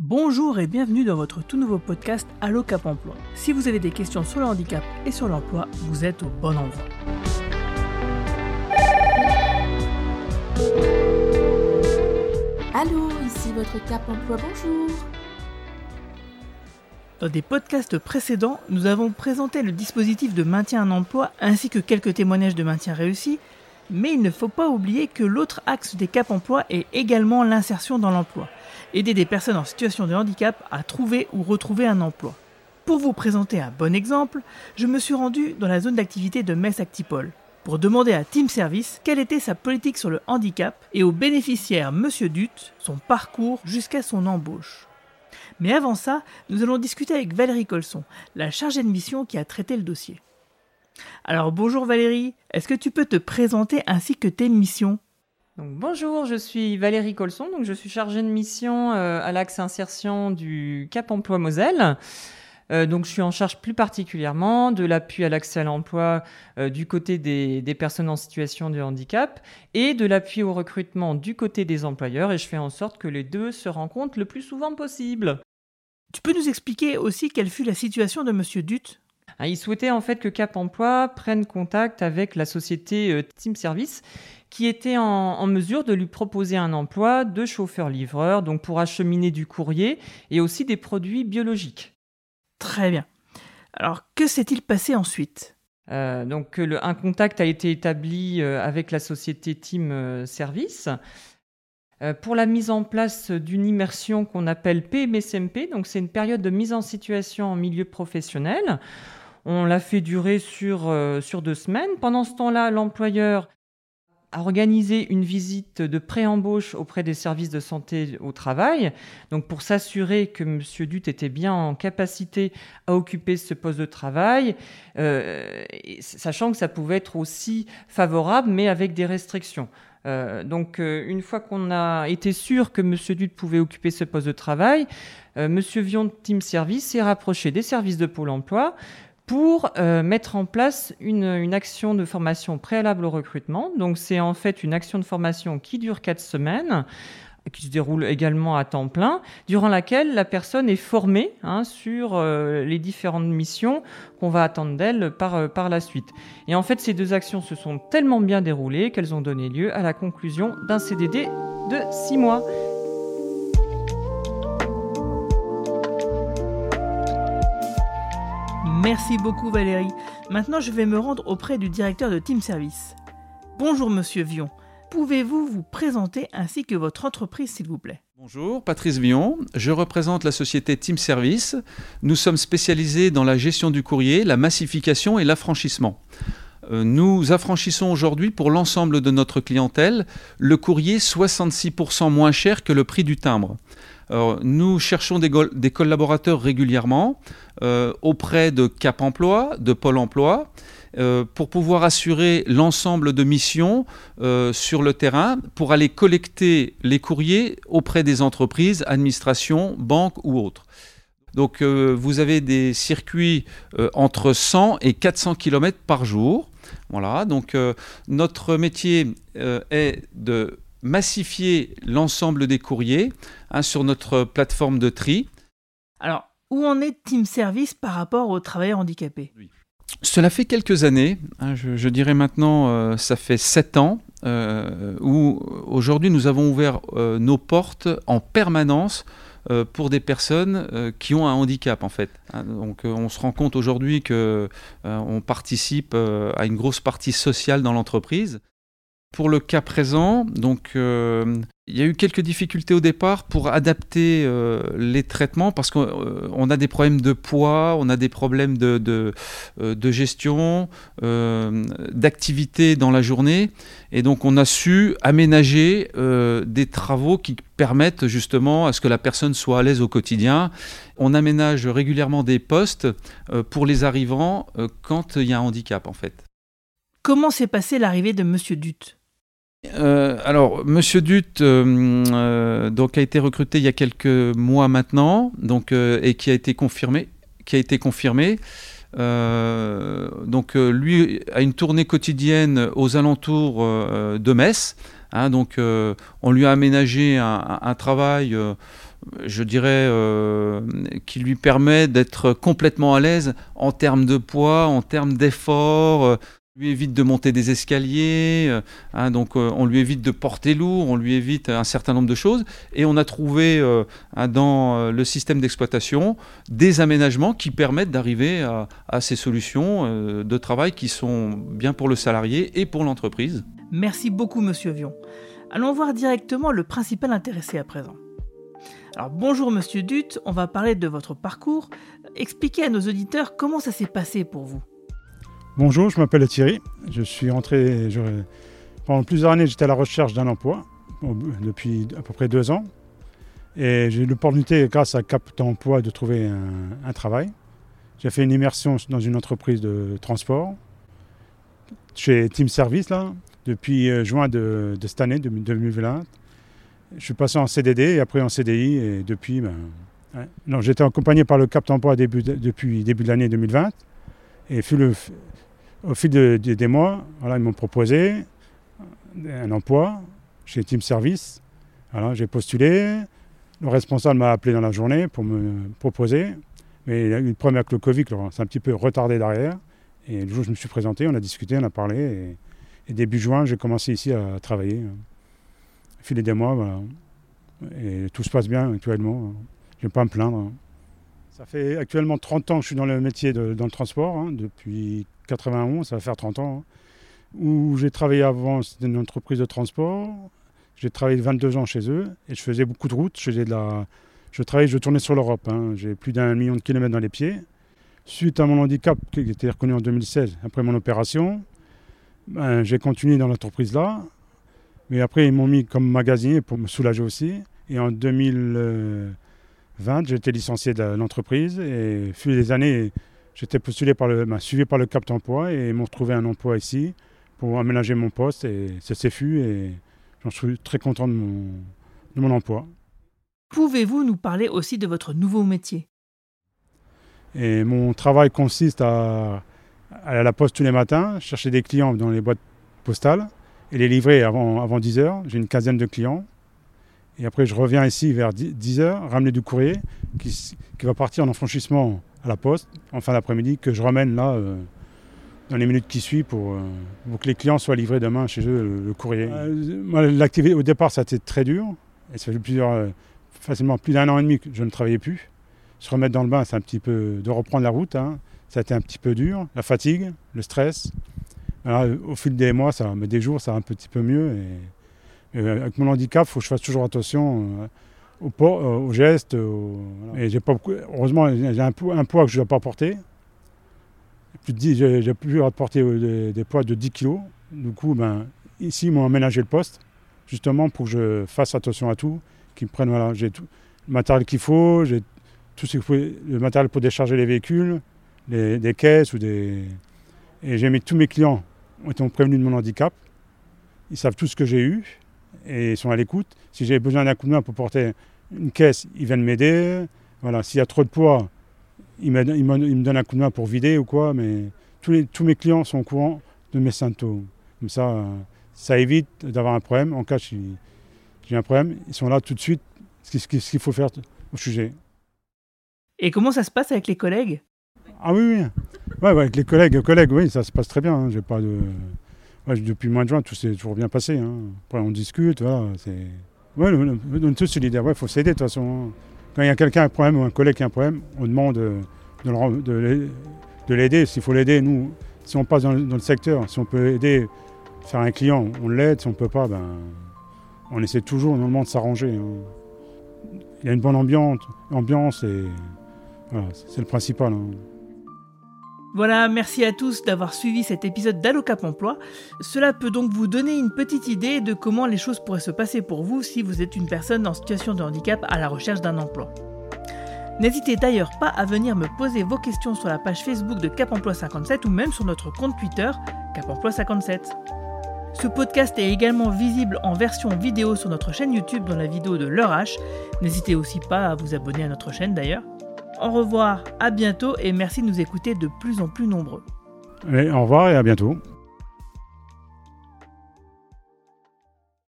Bonjour et bienvenue dans votre tout nouveau podcast Allo Cap Emploi. Si vous avez des questions sur le handicap et sur l'emploi, vous êtes au bon endroit. Allô, ici votre Cap Emploi, bonjour. Dans des podcasts précédents, nous avons présenté le dispositif de maintien en emploi ainsi que quelques témoignages de maintien réussi, mais il ne faut pas oublier que l'autre axe des Cap Emploi est également l'insertion dans l'emploi aider des personnes en situation de handicap à trouver ou retrouver un emploi. Pour vous présenter un bon exemple, je me suis rendu dans la zone d'activité de Metz Actipol pour demander à Team Service quelle était sa politique sur le handicap et au bénéficiaire Monsieur Dutte son parcours jusqu'à son embauche. Mais avant ça, nous allons discuter avec Valérie Colson, la chargée de mission qui a traité le dossier. Alors bonjour Valérie, est-ce que tu peux te présenter ainsi que tes missions bonjour, je suis Valérie Colson, donc je suis chargée de mission euh, à l'axe insertion du Cap Emploi Moselle. Euh, donc je suis en charge plus particulièrement de l'appui à l'accès à l'emploi euh, du côté des, des, personnes en situation de handicap et de l'appui au recrutement du côté des employeurs et je fais en sorte que les deux se rencontrent le plus souvent possible. Tu peux nous expliquer aussi quelle fut la situation de Monsieur Dutte ah, il souhaitait en fait que Cap Emploi prenne contact avec la société Team Service qui était en, mesure de lui proposer un emploi de chauffeur-livreur, donc pour acheminer du courrier et aussi des produits biologiques. Très bien. Alors, que s'est-il passé ensuite? Euh, donc un contact a été établi euh, avec la société Team euh, Service pour la mise en place d'une immersion qu'on appelle PMSMP. Donc c'est une période de mise en situation en milieu professionnel. On l'a fait durer sur, sur deux semaines. Pendant ce temps-là, l'employeur à organiser une visite de pré-embauche auprès des services de santé au travail, donc pour s'assurer que M. Dutte était bien en capacité à occuper ce poste de travail, euh, sachant que ça pouvait être aussi favorable, mais avec des restrictions. Euh, donc, euh, une fois qu'on a été sûr que M. Dutte pouvait occuper ce poste de travail, M. Vion Team Service s'est rapproché des services de Pôle emploi pour euh, mettre en place une, action de formation préalable au recrutement. Donc c'est en fait une action de formation qui dure quatre semaines qui se déroule également à temps plein, durant laquelle la personne est formée hein, sur euh, les différentes missions qu'on va attendre d'elle par, euh, par la suite. Et en fait, ces deux actions se sont tellement bien déroulées qu'elles ont donné lieu à la conclusion d'un CDD de six mois. Merci beaucoup Valérie. Maintenant, je vais me rendre auprès du directeur de Team Service. Bonjour Monsieur Vion. Pouvez-vous vous présenter ainsi que votre entreprise, s'il vous plaît? Bonjour, Patrice Vion. Je représente la société Team Service. Nous sommes spécialisés dans la gestion du courrier, la massification et l'affranchissement. Euh, nous affranchissons aujourd'hui pour l'ensemble de notre clientèle le courrier 66% moins cher que le prix du timbre nous cherchons des, collaborateurs régulièrement euh, auprès de Cap Emploi, de Pôle Emploi, euh, pour pouvoir assurer l'ensemble de missions sur le terrain, pour aller collecter les courriers auprès des entreprises, administrations, banques ou autres. Donc vous avez des circuits entre 100 et 400 km par jour. Voilà, donc notre métier est de massifier l'ensemble des courriers hein, sur notre plateforme de tri. Alors, où en est Team Service par rapport aux travailleurs handicapés Cela fait quelques années, hein, je, dirais maintenant, euh, ça fait sept ans, euh, où aujourd'hui nous avons ouvert euh, nos portes en permanence pour des personnes qui ont un handicap en fait. Hein. donc on se rend compte aujourd'hui que on participe à une grosse partie sociale dans l'entreprise. Pour le cas présent, donc euh, il y a eu quelques difficultés au départ pour adapter euh, les traitements parce qu'on euh, a des problèmes de poids, on a des problèmes de, de, gestion, d'activité dans la journée. Et donc on a su aménager des travaux qui permettent justement à ce que la personne soit à l'aise au quotidien. On aménage régulièrement des postes pour les arrivants quand il y a un handicap en fait. Comment s'est passée l'arrivée de Monsieur Dutte euh, alors, Monsieur Dutte euh, euh, donc a été recruté il y a quelques mois maintenant, donc et qui a été confirmé, qui a été confirmé. donc lui a une tournée quotidienne aux alentours de Metz. Hein, donc on lui a aménagé un, travail je dirais, qui lui permet d'être complètement à l'aise en termes de poids, en termes d'effort lui évite de monter des escaliers, euh, hein, donc euh, on lui évite de porter lourd, on lui évite un certain nombre de choses. Et on a trouvé euh, hein, dans le système d'exploitation des aménagements qui permettent d'arriver à, ces solutions de travail qui sont bien pour le salarié et pour l'entreprise. Merci beaucoup, monsieur Vion. Allons voir directement le principal intéressé à présent. Alors bonjour monsieur Dutte, on va parler de votre parcours. Expliquez à nos auditeurs comment ça s'est passé pour vous. Bonjour, je m'appelle Thierry. Je suis rentré pendant plusieurs années, j'étais à la recherche d'un emploi depuis à peu près deux ans. Et j'ai eu l'opportunité, grâce à Cap d'emploi, de trouver un, travail. J'ai fait une immersion dans une entreprise de transport chez Team Service depuis euh, juin de, cette année, 2020. Je suis passé en CDD et après en CDI et depuis, ben, j'étais accompagné par le Cap d'emploi début depuis début de l'année 2020 et fut le, au fil des mois, ils m'ont proposé un emploi chez Team Service. j'ai postulé. Le responsable m'a appelé dans la journée pour me proposer. Mais il a eu le problème avec le Covid, c'est un petit peu retardé derrière. Et le jour où je me suis présenté, on a discuté, on a parlé. Et, début juin, j'ai commencé ici à travailler. Au fil des mois, tout se passe bien actuellement. Je ne vais pas me plaindre. Ça fait actuellement 30 ans que je suis dans le métier dans le transport, hein, depuis 91, ça va faire 30 ans. Hein, où j'ai travaillé avant, c'était une entreprise de transport. J'ai travaillé 22 ans chez eux et je faisais beaucoup de routes. Je, la... je travaillais, je tournais sur l'Europe. Hein. J'ai plus d'un million de kilomètres dans les pieds. Suite à mon handicap qui était reconnu en 2016, après mon opération, ben, j'ai continué dans l'entreprise là. Mais après, ils m'ont mis comme magasinier pour me soulager aussi. Et en 2020, j'ai été licencié de l'entreprise. Et fut les années, J'étais postulé par le, bah, suivi par le Cap d'emploi et ils m'ont retrouvé un emploi ici pour aménager mon poste et ça s'est fait et j'en suis très content de mon, de mon emploi. Pouvez-vous nous parler aussi de votre nouveau métier? Et Mon travail consiste à, aller à la poste tous les matins, chercher des clients dans les boîtes postales et les livrer avant, avant 10 heures. J'ai une quinzaine de clients. Et après, je reviens ici vers 10 heures, ramener du courrier qui, qui va partir en franchissement à la poste en fin d'après-midi que je ramène là euh, dans les minutes qui suivent pour, euh, pour, que les clients soient livrés demain chez eux le, courrier. Euh, l'activité au départ ça a été très dur et ça fait plusieurs, facilement plus d'un an et demi que je ne travaillais plus. Se remettre dans le bain, c'est un petit peu de reprendre la route. Hein. Ça a été un petit peu dur, la fatigue, le stress. au fil des mois, ça, mais des jours, ça va un petit peu mieux. Et, avec mon handicap, il faut que je fasse toujours attention euh, au geste. Et j'ai pas heureusement, j'ai un, poids, un poids que je ne dois pas porter. J'ai pu porter euh, des, poids de 10 kg. Du coup, ben, ici, ils m'ont aménagé le poste, justement pour que je fasse attention à tout, qu'ils me prennent, j'ai tout le matériel qu'il faut, j'ai tout ce le matériel pour décharger les véhicules, les, des caisses ou des... Et j'ai mis tous mes clients ont été prévenus de mon handicap. Ils savent tout ce que j'ai eu et ils sont à l'écoute. Si j'ai besoin d'un coup de main pour porter une caisse, ils viennent m'aider. Voilà, s'il y a trop de poids, ils me, donnent un coup de main pour vider ou quoi. Mais tous, les, tous mes clients sont au courant de mes symptômes. Comme ça, ça évite d'avoir un problème. En cas j'ai un problème, ils sont là tout de suite. Ce qu'il faut faire au sujet. Et comment ça se passe avec les collègues? Ah oui, oui. Ouais, avec les collègues, collègues, oui, ça se passe très bien. Hein. J'ai pas de depuis le mois de juin, tout s'est toujours bien passé. Hein. Après, on discute, voilà. C'est... Ouais, on est tous solidaires. Il faut s'aider de toute façon. Hein. Quand il y a quelqu'un qui a un problème ou un collègue qui a un problème, on demande de, l'aider. S'il faut l'aider, nous, si on passe dans, le secteur, si on peut aider, faire un client, on l'aide. Si on ne peut pas, ben, on essaie toujours normalement de s'arranger. Hein. Il y a une bonne ambiance, ambiance et c'est le principal. Voilà, merci à tous d'avoir suivi cet épisode d'Allocap Emploi. Cela peut donc vous donner une petite idée de comment les choses pourraient se passer pour vous si vous êtes une personne en situation de handicap à la recherche d'un emploi. N'hésitez d'ailleurs pas à venir me poser vos questions sur la page Facebook de Cap Emploi 57 ou même sur notre compte Twitter Cap Emploi 57. Ce podcast est également visible en version vidéo sur notre chaîne YouTube dans la vidéo de Leur H. N'hésitez aussi pas à vous abonner à notre chaîne d'ailleurs. Au revoir, à bientôt et merci de nous écouter de plus en plus nombreux. au revoir et à bientôt.